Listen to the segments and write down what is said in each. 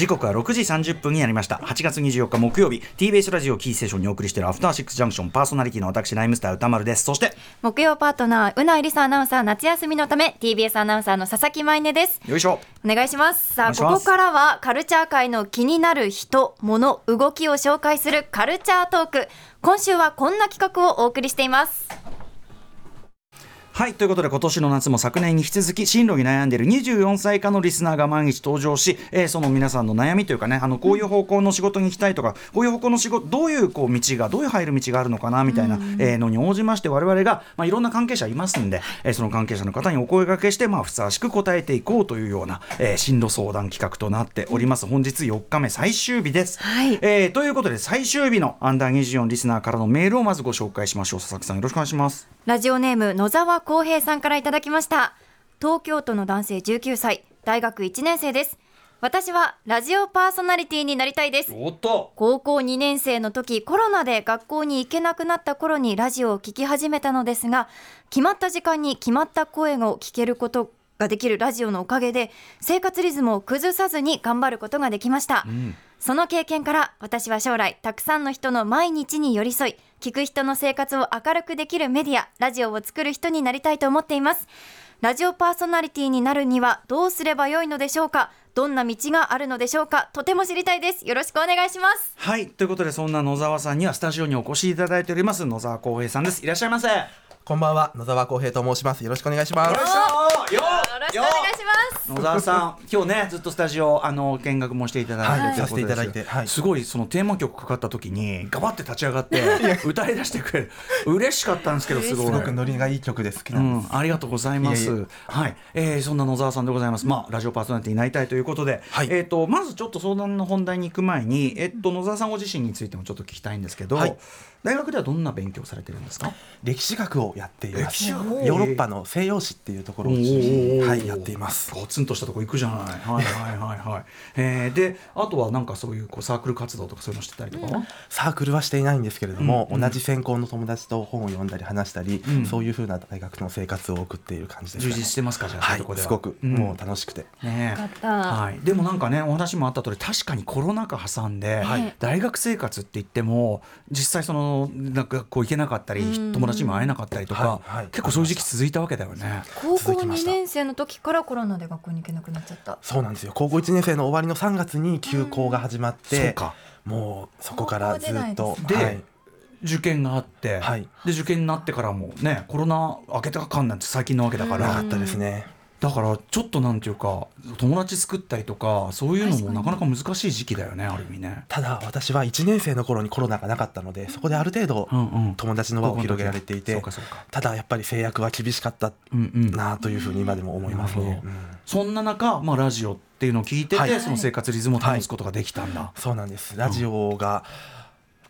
時刻は6時30分になりました。8月24日木曜日 TBS ラジオキーステーションにお送りしているアフターシックスジャンクションパーソナリティの私ライムスター歌丸です。そして木曜パートナーうないりさアナウンサー夏休みのため TBS アナウンサーの佐々木舞音です。よいしょ。お願いします。さあここからはカルチャー界の気になる人物動きを紹介するカルチャートーク。今週はこんな企画をお送りしていますはいということで今年の夏も昨年に引き続き進路に悩んでいる24歳以下のリスナーが毎日登場し、えー、その皆さんの悩みというかねあのこういう方向の仕事に行きたいとかこういう方向の仕事どういうこう道がどういう入る道があるのかなみたいな、えー、のに応じまして我々が、まあ、いろんな関係者いますんで、えー、その関係者の方にお声掛けして、まあ、ふさわしく答えていこうというような、えー、進路相談企画となっております。本日4日目最終日です、はい、えー、ということで最終日のアンダー24リスナーからのメールをまずご紹介しましょう。佐々木さんよろしくお願いします。ラジオネーム野沢光平さんからいただきました。東京都の男性19歳大学1年生です。私はラジオパーソナリティになりたいです。高校2年生の時コロナで学校に行けなくなった頃にラジオを聴き始めたのですが決まった時間に決まった声を聞けることができるラジオのおかげで生活リズムを崩さずに頑張ることができました、うん、その経験から私は将来たくさんの人の毎日に寄り添い聞く人の生活を明るくできるメディアラジオを作る人になりたいと思っています。ラジオパーソナリティになるにはどうすればよいのでしょうか？どんな道があるのでしょうか？とても知りたいです。よろしくお願いします。はい。ということでそんな野沢さんにはスタジオにお越しいただいております野沢光平さんです。いらっしゃいませ。こんばんは。野沢光平と申します。よろしくお願いします。よろしくお願いします野沢さん 今日ねずっとスタジオあの見学もしていただいて、はい、させていただいて、はい、すごいそのテーマ曲かかった時にガバって立ち上がって歌い出してくれる。嬉しかったんですけどすごいすごくノリがいい曲で好きなんです、うん、ありがとうございます。はい、えー、そんな野沢さんでございます、まあラジオパーソナリティになりたいということで、はい、えっ、ー、とまずちょっと相談の本題に行く前にえっ、ー、と野沢さんご自身についてもちょっと聞きたいんですけど、はい大学ではどんな勉強されてるんですか？歴史学をやっています。ヨーロッパの西洋史っていうところを中心に、はい、やっています。ゴツンとしたとこ行くじゃない。はいはいはいはい、えー、であとはなんかそういうこうサークル活動とかそういうのしてたりとか、うん、サークルはしていないんですけれども、うんうん、同じ専攻の友達と本を読んだり話したり、うん、そういうふうな大学の生活を送っている感じです、ね、充実してますかじゃあ、はい、すごく、うん、もう楽しくて、ねはい、でもなんかねお話もあった通り確かにコロナ禍挟んで、はい、大学生活って言っても実際そのなんか校行けなかったり友達にも会えなかったりとか、はいはい、結構そういう時期続いたわけだよね。高校2年生の時からコロナで学校に行けなくなっちゃった。そうなんですよ。高校1年生の終わりの3月に休校が始まって、もうそこからずっとで、はい、受験があって、はい、で受験になってからもねコロナ明けたかんなんて最近のわけだから。なかったですねだからちょっとなんていうか友達作ったりとかそういうのもなかなか難しい時期だよねある意味ね。ただ私は1年生の頃にコロナがなかったのでそこである程度友達の輪を広げられていてただやっぱり制約は厳しかったなというふうに今でも思いますね、うんうん、そんな中、まあ、ラジオっていうのを聞いてて、はい、その生活リズムを保つことができたんだ、はい、そうなんです。ラジオが、うん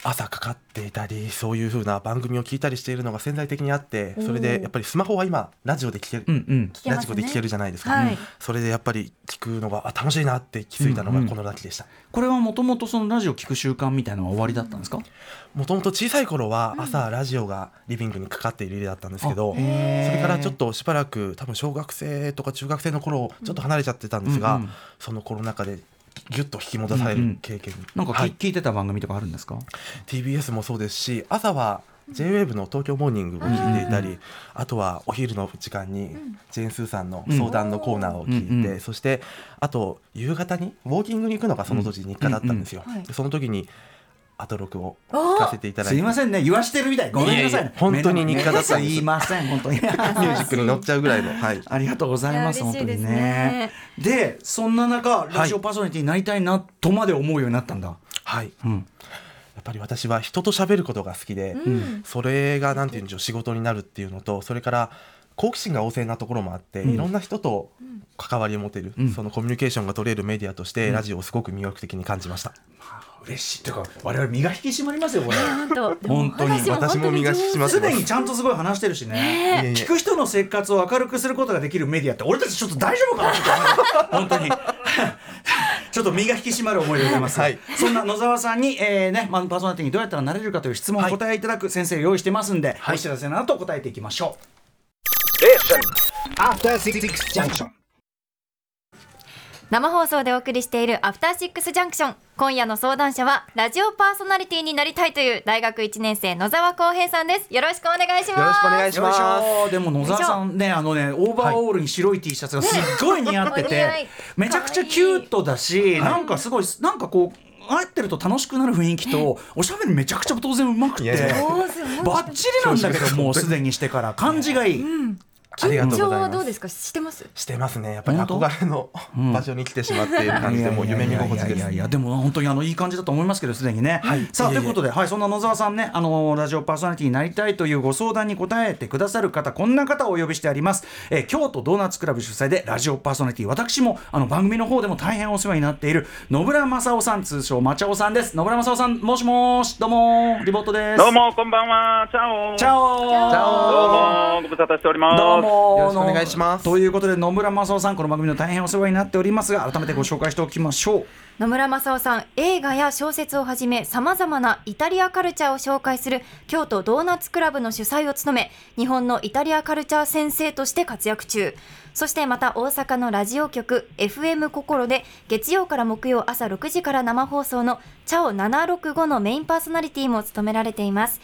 朝かかっていたりそういうふうな番組を聞いたりしているのが潜在的にあってそれでやっぱりスマホは今ラジオで聞ける、うんうん、ラジオで聞けるじゃないですか、はい、それでやっぱり聞くのが楽しいなって気づいたのがこのラキでした、うんうん、これはもともとそのラジオ聞く習慣みたいなのは終わりだったんですか？もともと小さい頃は朝ラジオがリビングにかかっている家だったんですけど、それからちょっとしばらく多分小学生とか中学生の頃ちょっと離れちゃってたんですが、うんうん、そのコロナ禍でぎゅっと引き戻される経験、うん。うん、なんか、はい、聞いてた番組とかあるんですか？TBS もそうですし朝は JWAVE の東京モーニングを聞いていたり、うん、あとはお昼の時間にジェーン・スーさんの相談のコーナーを聞いて、うん、そしてあと夕方にウォーキングに行くのがその時日課だったんですよ。その時にアトロクを聞かせていただいて。すいませんね。言わしてるみたい。ごめんなさい、ね、本当に日課だったんです。すいません本当に。ミュージックに乗っちゃうぐらいの、はい、ありがとうございます本当にね。でそんな中ラジオパーソナリティになりたいなとまで思うようになったんだ。はい、うん。やっぱり私は人と喋ることが好きで、うん、それがなんていうんでしょう仕事になるっていうのとそれから好奇心が旺盛なところもあって、うん。いろんな人と関わりを持てる、うん。そのコミュニケーションが取れるメディアとして、うん。ラジオをすごく魅力的に感じました。嬉しい。というか我々身が引き締まりますよこれ。本当。に私も身が引き締まってす。でにちゃんとすごい話してるしね。聞く人の生活を明るくすることができるメディアって俺たちちょっと大丈夫かなって思う 本当に。ちょっと身が引き締まる思いでございます、はい。そんな野沢さんに、えーねまあ、パーソナリティにどうやったらなれるかという質問をお答えいただく先生を用意してますんで、お知らせの後答えていきましょう。After Six Junction. 生放送でお送りしているアフターシックスジャンクション。今夜の相談者はラジオパーソナリティになりたいという大学1年生野沢光平さんです。よろしくお願いします。よろしくお願いします。ょでも野沢さんねあのねオーバーオールに白い T シャツがすっごい似合っててい めちゃくちゃキュートだしなんかすごいなんかこう会ってると楽しくなる雰囲気とおしゃべりめちゃくちゃ当然うまくていやいや。おーすごいバッチリなんだけどもうすでにしてから感じがいい。う緊張はいどうですか？してます？してますね。やっぱり憧れのうん。場所に来てしまっている感じで、もう夢見心地ですいやいや。でも本当にあのいい感じだと思いますけどすでにね、はい。さあということで、はい、そんな野沢さんねあのラジオパーソナリティになりたいというご相談に答えてくださる方こんな方をお呼びしてあります、えー京都ドーナツクラブ主催でラジオパーソナリティ私もあの番組の方でも大変お世話になっている野村正夫さん通称マチャオさんです。野村正夫さんもしもしどうもリボートですどうも、こんばんは。チャオ。チャオ。どうも、ご無沙汰しております。どうもよろしくお願いします。ということで野村正夫さんこの番組の大変お世話になっておりますが改めてご紹介しておきましょう。野村正夫さん映画や小説をはじめさまざまなイタリアカルチャーを紹介する京都ドーナツクラブの主催を務め日本のイタリアカルチャー先生として活躍中。そしてまた大阪のラジオ局 FM 心で月曜から木曜朝6時から生放送のチャオ765のメインパーソナリティも務められています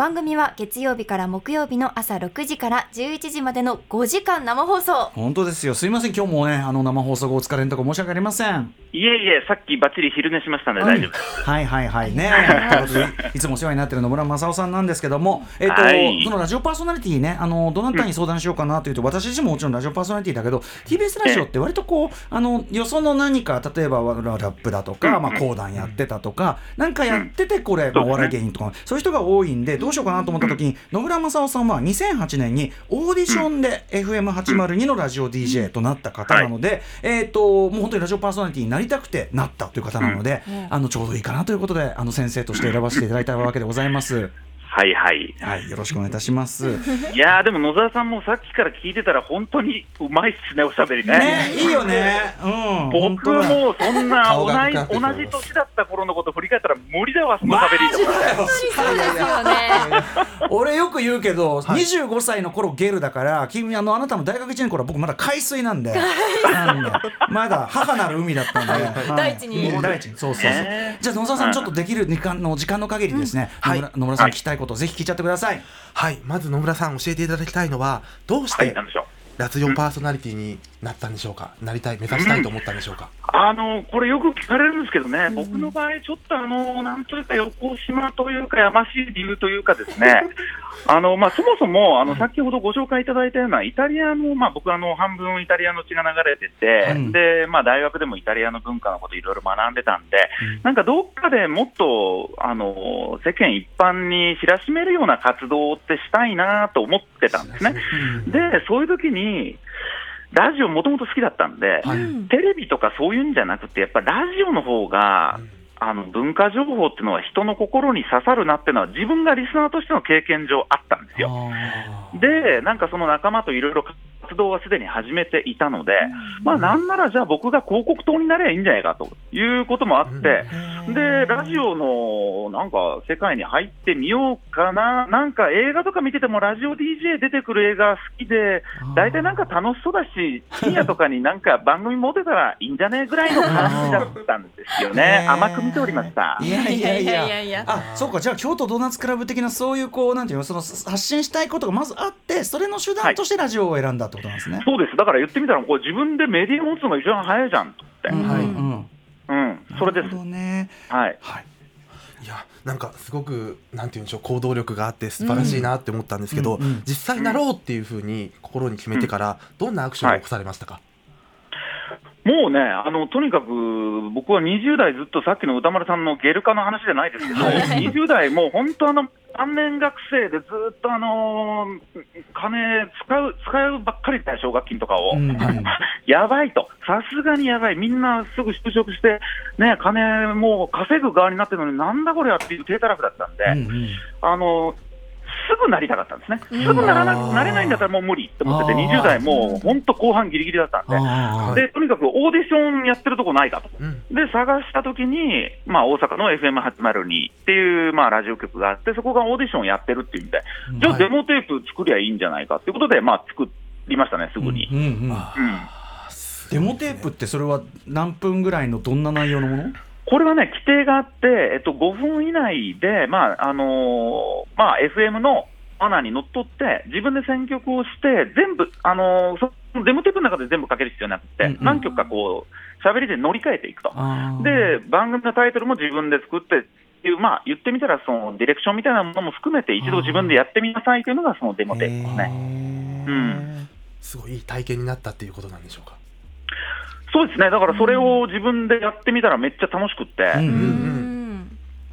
番組は月曜日から木曜日の朝6時から11時までの5時間生放送。本当ですよ。すいません。今日もねあの生放送後お疲れのところ申し訳ありません。いえいえ、さっきバッチリ昼寝しましたんで大丈夫です。はいはいはいね。ということでいつもお世話になっている野村正夫さんなんですけども、えっ、と、はいそのラジオパーソナリティね、あのどなたに相談しようかなというと、私自身ももちろんラジオパーソナリティだけど、TBS ラジオって割とこうあのよその何か例えばララップだとか、まあ講談やってたとか、なんかやっててこれ、まあ、お笑い芸人とかそういう人が多いんで、どうしようかなと思った時に野村正夫さんは2008年にオーディションで FM802 のラジオ DJ となった方なので、えっ、ともう本当にラジオパーソナリティになりたくてなったという方なので、あのちょうどいいかなということであの先生として選ばせていただいたわけでございます。はいはい。はい、よろしくお願いいたします。いやー、でも野沢さんもさっきから聞いてたら、本当にうまいっすね、おしゃべりね。ね、いいよね。うん。僕本当だ。もそんな顔同じ同じ年だった頃のこと振り返ったら無理だわ、その喋りとか。ね俺よく言うけど、25歳の頃ゲルだから君あのあなたの大学1年の頃は僕まだ海水なんで。なんで。まだ母なる海だったんで、はい大地にうん。大地に。そうそうそう、ね。じゃあ野沢さんちょっとできる時間の時間の限りですね、野村野村さんに聞きたいことをぜひ聞いちゃってください、はい、まず野村さん教えていただきたいのは、どうしはい、てなんでしょう。ラジオパーソナリティになったんでしょうか？なりたい、目指したいと思ったんでしょうか？あのこれよく聞かれるんですけどね、僕の場合、ちょっとあのなんというか横島というか、やましい理由というかですね、あのまあ、そもそもあの先ほどご紹介いただいたようなイタリアの、まあ、僕あの半分イタリアの血が流れてて、うん。でまあ、大学でもイタリアの文化のこといろいろ学んでたんで、なんかどっかでもっとあの世間一般に知らしめるような活動ってしたいなと思ってたんですね。で、そういう時にラジオもともと好きだったんで、はい。テレビとかそういうんじゃなくて、やっぱラジオの方が、あの文化情報っていうのは人の心に刺さるなっていうのは自分がリスナーとしての経験上あったんですよ。で、なんかその仲間といろいろ活動はすでに始めていたので、まあなんならじゃあ僕が広告塔になればいいんじゃないかということもあって、で、ラジオのなんか世界に入ってみようかな、なんか映画とか見ててもラジオ DJ 出てくる映画好きで、大体なんか楽しそうだし、深夜とかになんか番組持てたらいいんじゃねぐらいの感じだったんですよね。甘く見ておりました。いやいやいやいや。あそうかじゃあ京都ドーナツクラブ的なそういうこうなんていうのその発信したいことがまずあってそれの手段としてラジオを選んだってことなんですね。そうです。だから言ってみたら、これ自分でメディア持つのが一番早いじゃんって。うんうんうん、それですね。はい。はい。いやなんかすごくなんていうんでしょう行動力があって素晴らしいなって思ったんですけど、実際なろうっていうふうに心に決めてから、どんなアクションを起こされましたか、もうね、あのとにかく僕は20代ずっとさっきの歌丸さんのゲル化の話じゃないですけど、20代、もう本当あの、3年学生でずっと、あのー金使う、使うばっかりだよ、奨学金とかを。うん。う んやばいと、さすがにやばい、みんなすぐ就職して、ね、金もう稼ぐ側になってるのに、なんだこれやっていう低たらくだったんで、うんうん。あのすぐなりたかったんですね、すぐならなうん。なれないんだったらもう無理。って思ってて、あー20代、もう本当、後半ぎりぎりだったんで。でとにかくオーディションやってるとこないかと、うん。で探したときに、まあ、大阪の FM802 っていう、まあ、ラジオ局があって、そこがオーディションやってるっていうんで、じゃあ、はい。デモテープ作りゃいいんじゃないかっていうことで、まあ、作りましたね、すぐに。うん。うんうんあうん。デモテープってそれは何分ぐらいのどんな内容のもの？これはね、規定があって、えっと、5分以内で、まああのーまあ、FM のマナーにのっとって、自分で選曲をして、全部、あのーそのデモテープの中で全部かける必要なくて、うんうん何曲かこう、喋りで乗り換えていくと。で、番組のタイトルも自分で作ってっていう、まあ、言ってみたら、そのディレクションみたいなものも含めて、一度自分でやってみなさいというのが、そのデモテープですね。うんすごいいい体験になったっていうことなんでしょうか？そうですね、だからそれを自分でやってみたらめっちゃ楽しくって、うんうん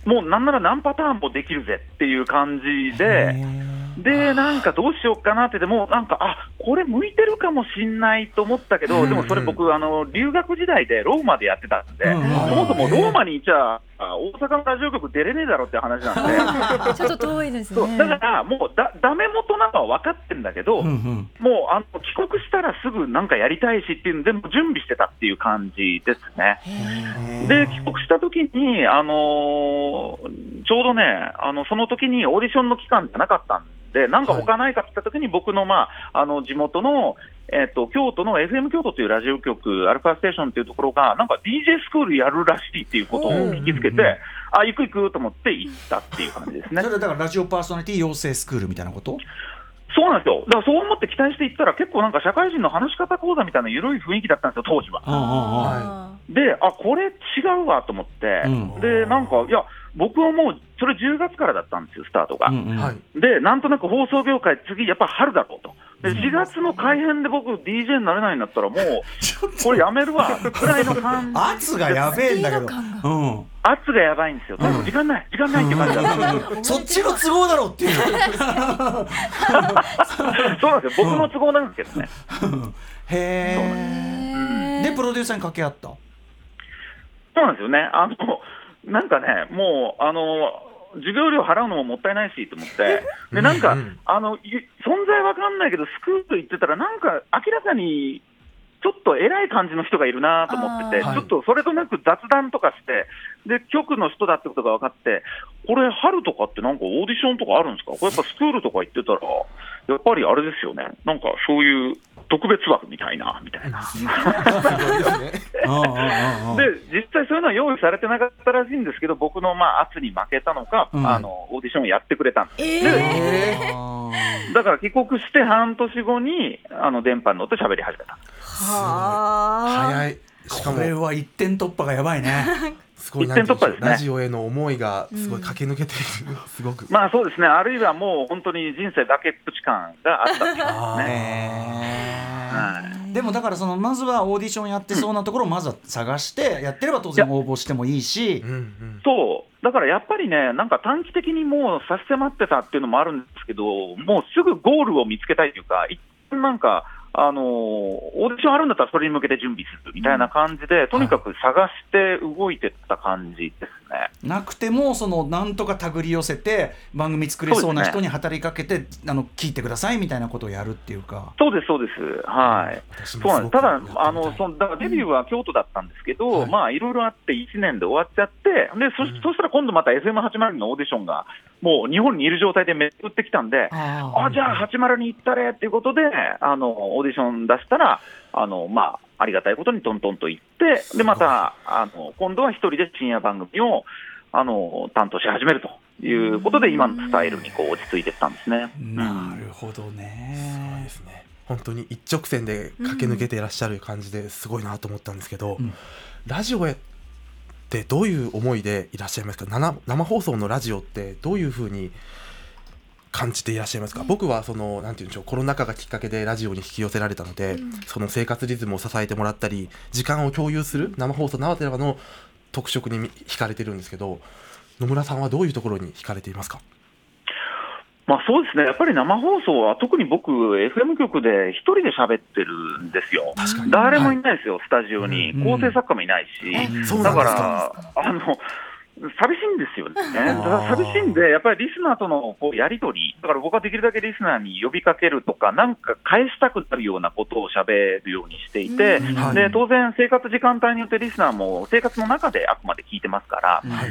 うん。もうなんなら何パターンもできるぜっていう感じで、で、なんかどうしようかなって、でもなんか、あこれ向いてるかもしんないと思ったけど、うんでもそれ僕、あの留学時代でローマでやってたんで、うんそもそもローマにいちゃ、あ大阪のラジオ局出れねえだろって話なんで。ちょっと遠いですそうね。だからもうだ、ダメ元なのは分かってんだけど、うんうんもうあの帰国したらすぐなんかやりたいしっていうので、もう準備してたっていう感じですね。で、帰国した時に、あのーちょうどね、あのその時にオーディションの期間じゃなかったんで、なんか他ないかって言った時に、僕の,、まあ、あの地元の、えっと京都の FM 京都というラジオ局、アルファステーションっていうところが、なんか DJ スクールやるらしいっていうことを聞きつけうんうんうんて、あ、行く行くと思って行ったっていう感じですねそ。れだからラジオパーソナリティ養成スクールみたいなこと？そうなんですよ。だからそう思って期待していったら、結構なんか社会人の話し方講座みたいな緩い雰囲気だったんですよ、当時は。あああで、あ、これ違うわと思って、うんで、なんか、いや、僕はもう、それ10月からだったんですよ、スタートが。うんうんはい。で、なんとなく放送業界、次、やっぱ春だろうと。で、4月の改編で僕、DJ になれないんだったら、もう、これやめるわ、くらいの感じ。圧がやべえんだけど。圧がやばいんですよ。多分時間ない、時間ないって感じだ。ったん。そっちの都合だろうっていう。そうなんですよ。僕の都合なんですけどね。へえでプロデューサーに掛け合った？そうなんですよね。あの、なんかね、もう、あの、授業料払うのももったいないしと思って、で、なんか、あの、い存在わかんないけど、スクール行ってたら、なんか明らかに、ちょっと偉い感じの人がいるなと思ってて、ちょっとそれとなく雑談とかして、で、局の人だってことが分かって、これ、春とかってなんかオーディションとかあるんですか？これやっぱスクールとか行ってたら、やっぱりあれですよね。なんかそういう特別枠みたいな、みたいな。で実際そういうのは用意されてなかったらしいんですけど、僕のまあ圧に負けたのか、うんあのオーディションをやってくれたんです。えであだから帰国して半年後にあの電波に乗って喋り始めた。はあ。早い。これは一点突破がやばいね すごい一点突破ですねラジオへの思いがすごい駆け抜けている。すごく。まあそうですね、あるいはもう本当に人生崖っぷち感があったっていうあーね。はでもだからそのまずはオーディションやってそうなところをまずは探してやってれば当然応募してもいいし。うんうん。そう、だからやっぱりね、なんか短期的にもう差し迫ってたっていうのもあるんですけど、もうすぐゴールを見つけたいというか、一旦なんか、あのーオーディションあるんだったらそれに向けて準備するみたいな感じで、とにかく探して動いてった感じですね。なくてもそのなんとか手繰り寄せて番組作れそうな人に働きかけて、あの聞いてくださいみたいなことをやるっていうか。そうです、そうです。はい。私そうなんです。ただあの、その、だデビューは京都だったんですけど、はいまあ、いろいろあって1年で終わっちゃって、で、そ,、うんそしたら今度また FM80 のオーディションが、もう日本にいる状態で巡ってきたんで、ああ、じゃあ80に行ったれっていうことで、あの、オーディション出したら、あの、まあ、ありがたいことにトントンと行って、で、また、あの、今度は一人で深夜番組を、あの、担当し始めるということで、今のスタイルにこう落ち着いていったんですね。なるほどそうねで。すね。本当に一直線で駆け抜けていらっしゃる感じですごいなと思ったんですけど、うんラジオへってどういう思いでいらっしゃいますか？生生放送のラジオってどういうふうに感じていらっしゃいますか、僕はそのなんて言うんでしょうコロナ禍がきっかけでラジオに引き寄せられたので、その生活リズムを支えてもらったり時間を共有する生放送ならではの特色に惹かれてるんですけど野村さんはどういうところに惹かれていますか？まあそうですね、やっぱり生放送は、特に僕、FM 局で一人で喋ってるんですよ、誰もいないですよ、はい、スタジオに、構成作家もいないし、だから、あの寂しいんですよね、寂しいんで、やっぱりリスナーとのこうやり取り、だから僕はできるだけリスナーに呼びかけるとか、なんか返したくなるようなことをしゃべるようにしていて、で当然、生活時間帯によってリスナーも生活の中であくまで聞いてますから。はい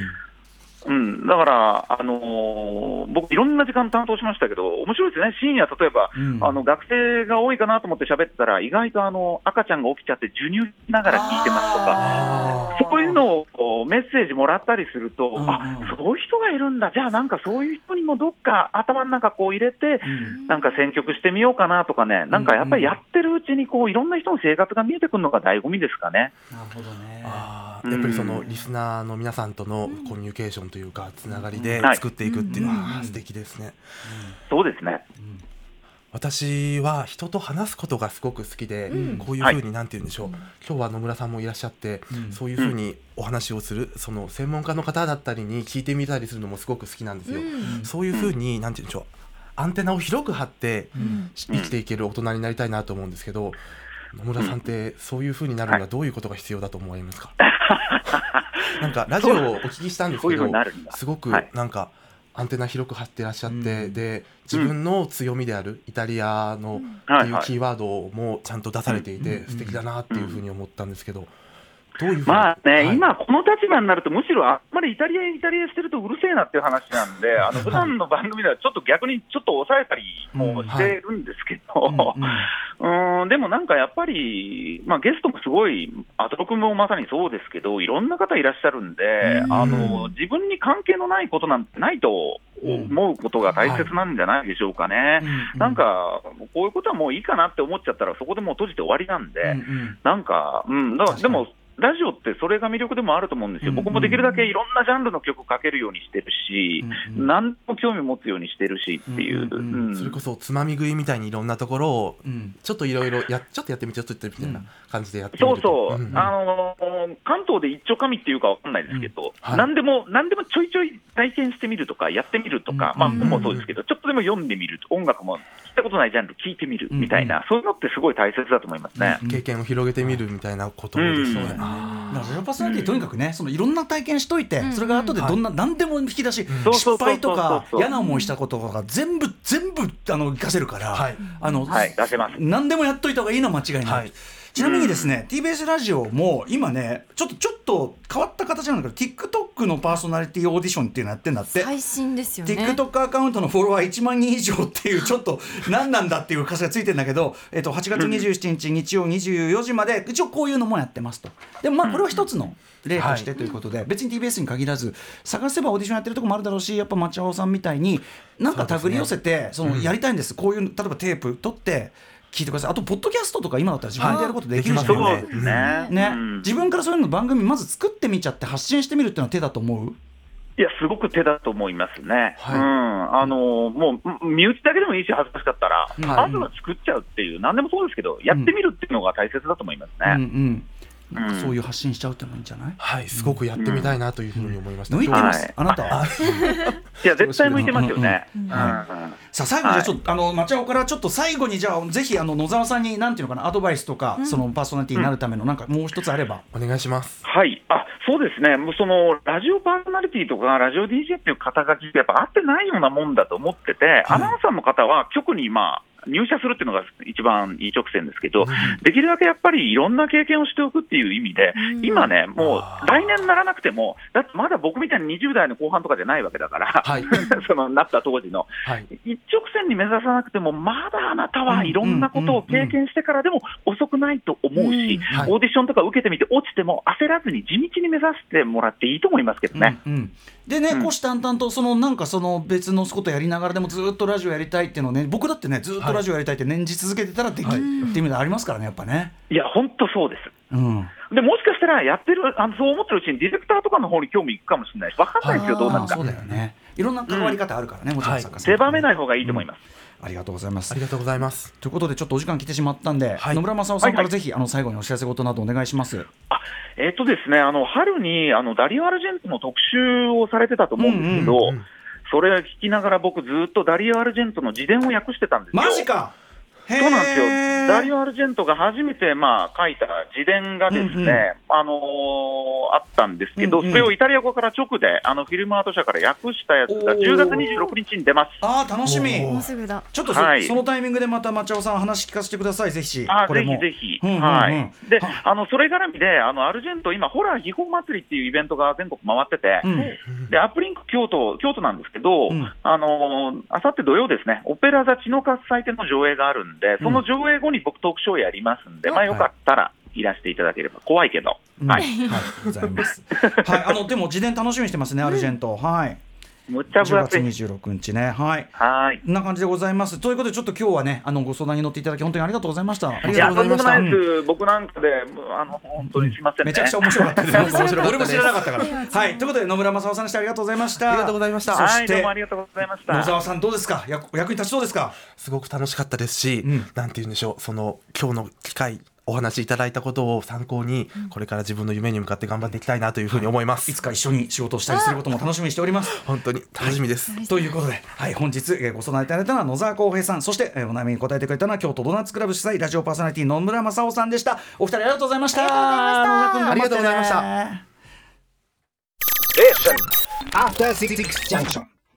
うん、だから、あのー、僕、いろんな時間担当しましたけど、面白いですね、深夜、例えば、うん、あの学生が多いかなと思って喋ってたら、意外とあの赤ちゃんが起きちゃって、授乳しながら聞いてますとか、そういうのをメッセージもらったりすると、うん、あそういう人がいるんだ、じゃあなんかそういう人にもどっか頭の中こう入れて、うん、なんか選曲してみようかなとかね、なんかやっぱりやってるうちにこういろんな人の生活が見えてくるのが醍醐味ですかね。なるほどねやっぱりそのリスナーの皆さんとのコミュニケーションというかつながりで作っていくっていうのは素敵ですね。そうですね。私は人と話すことがすごく好きで、うん、こういうふうになんて言うんでしょう、はい、今日は野村さんもいらっしゃって、うん、そういうふうにお話をするその専門家の方だったりに聞いてみたりするのもすごく好きなんですよ。うん、そういうふうになんて言うんでしょう。アンテナを広く張って生きていける大人になりたいなと思うんですけど、野村さんってそういうふうになるにはどういうことが必要だと思いますか、なんかラジオをお聞きしたんですけどすごくなんかアンテナ広く張ってらっしゃって、で自分の強みであるイタリアのっていうキーワードもちゃんと出されていて、素敵だなっていうふうに思ったんですけど。どういうまあね、はい、今、この立場になると、むしろあんまりイタリア、イタリアしてるとうるせえなっていう話なんで、あの普段の番組ではちょっと逆にちょっと抑えたりもしてるんですけど、うん でもなんかやっぱり、まあ、ゲストもすごい、アトロ君もまさにそうですけど、いろんな方いらっしゃるんで、あの自分に関係のないことなんてないと思うことが大切なんじゃないでしょうかね、なんか、こういうことはもういいかなって思っちゃったら、そこでもう閉じて終わりなんで、なんか、うん、だからでも、ラジオってそれが魅力でもあると思うんですよ、僕もできるだけいろんなジャンルの曲かけるようにしてるし、うんうん、何も興味持つようにしてるしっていう、それこそつまみ食いみたいにいろんなところを、ちょっといろいろや、ちょっとやってみて、ちょっとやってみたいな感じでやってそうそう、あの関東で一丁紙っていうかわかんないですけど、うん。はい、何でも、何でもちょいちょい体験してみるとか、やってみるとか、まあ、本もそうですけど、ちょっとでも読んでみる、音楽も聞いたことないジャンル聞いてみるみたいな、そういうのってすごい大切だと思いますね。経験を広げてみるみたいなことですよね。パー。ソナリティとにかくねそのいろんな体験しといて、それが後でどんな、何でも引き出し、失敗とか嫌な思いしたこととか全部全部あの活かせるから、あの、何でもやっといた方がいいのは間違いない。ちなみにですね、うん、TBS ラジオも今ねちょっとちょっと変わった形なんだけど TikTok のパーソナリティオーディションっていうのやってんだって。最新ですよね。TikTok アカウントのフォロワー1万人以上っていう ちょっと何なんだっていう歌詞がついてるんだけど、えっと、8月27日日曜24時まで一応こういうのもやってますと。でもまあこれは一つの例としてということで、はい、別に TBS に限らず探せばオーディションやってるとこもあるだろうしやっぱ町尾さんみたいになんか手繰り寄せてそ、ね,、のやりたいんです、こういう例えばテープ取って聞いてください。あとポッドキャストとか今だったら自分でやることできるじゃい、そうですね。ね、うん、自分からそういうの番組まず作ってみちゃって発信してみるっていうのは手だと思う？いや、すごく手だと思いますね。はい、うん。あのもう、身内だけでもいいし、恥ずかしかったら、まずは作っちゃうっていう、なんでもそうですけど、やってみるっていうのが大切だと思いますね。うん、うんなんかそういう発信しちゃうってのもいいんじゃない、はいすごくやってみたいなというふうに思いました、向いてます、あなたは？いや絶対向いてますよね、さあ最後じゃちょっとあの町尾からちょっと最後にじゃあぜひあの野沢さんになんていうのかなアドバイスとか、そのパーソナリティになるためのなんかもう一つあれば、お願いします。はい。あそうですね。もうそのラジオパーソナリティとかラジオ DJ っていう肩書きってやっぱ合ってないようなもんだと思ってて、アナウンサーの方は局にまあ入社するっていうのが一番一直線ですけど、できるだけやっぱりいろんな経験をしておくっていう意味で、今ね、もう来年にならなくても、だってまだ僕みたいに20代の後半とかじゃないわけだから、はい、そのなった当時の、はい、一直線に目指さなくても、まだあなたはいろんなことを経験してからでも遅くないと思うし、オーディションとか受けてみて落ちても焦らずに地道に目指してもらっていいと思いますけどね。うんうんでね、虎視眈々とそのなんかその別のことやりながらでもずっとラジオやりたいっていうのをね僕だってねずっとラジオやりたいって念じ続けてたらできるっていう意味でありますからねやっぱね。いや本当そうです、うん、でもしかしたらやってるあのそう思ってるうちにディレクターとかの方に興味いくかもしれないし分かんないですよどうなるか。そうだよね。いろんな関わり方あるからね、うん、もちろん作家さん、狭めない方がいいと思います、うん、ありがとうございます。ありがとうございます。ということでちょっとお時間来てしまったんで、はい、野村正夫さんからぜひ、はい。はい、あの最後にお知らせ事などお願いします。あえっ、ー、とですねあの春にあのダリオ・アルジェントの特集をされてたと思うんですけど、うんうんうんそれ聞きながら僕ずっとダリオ・アルジェントの自伝を訳してたんですよ。マジか。そうなんですよ、ダリオ・アルジェントが初めてまあ書いた自伝がですね、うんうん、あのー、あったんですけど、うんうん、それをイタリア語から直であのフィルムアート社から訳したやつが10月26日に出ます。あ楽しみ。もうすぐだ。ちょっとそはい、そのタイミングでまた町尾さん、話聞かせてください、ぜひ。あぜひぜひ、うんうんうん、はい、であのそれ絡みであの、アルジェント、今、ホラー秘宝祭りっていうイベントが全国回ってて、うん、でアップリンク京都京都なんですけど、あのあさって土曜ですね、オペラ座血の喝采での上映があるんで、その上映後に僕、トークショーやりますんで、まあ、よかったらいらしていただければ、怖いけど、はい、はい、ございます。はい、あのでも、事前楽しみにしてますね、アルジェント。はい。むっちゃ分厚い。10月26日ね。はい。はい。こんな感じでございます。ということで、ちょっと今日はね、あのご相談に乗っていただき、本当にありがとうございました。ありがとうございました。僕なんかで、あの本当にすみません、めちゃくちゃ 面白かったです。俺も知らなかったから。はい。ということで、野村正夫さんでした。ありがとうございました。ありがとうございました。そして、どうもありがとうございました。野沢さんどうですか？役役に立ちそうですか？すごく楽しかったですし、なんて言うんでしょう。その今日の機会。お話いただいたことを参考に、これから自分の夢に向かって頑張っていきたいなというふうに思います。いつか一緒に仕事をしたりすることも楽しみにしております。本当に楽しみです。はい、ということで、はい、本日、えー、ご相談いただいたのは野沢浩平さん、そして、えー、お悩みに答えてくれたのは京都ドーナツクラブ主催ラジオパーソナリティ野村正夫さんでした。お二人ありがとうございました。ありがとうございました。After Six Junction.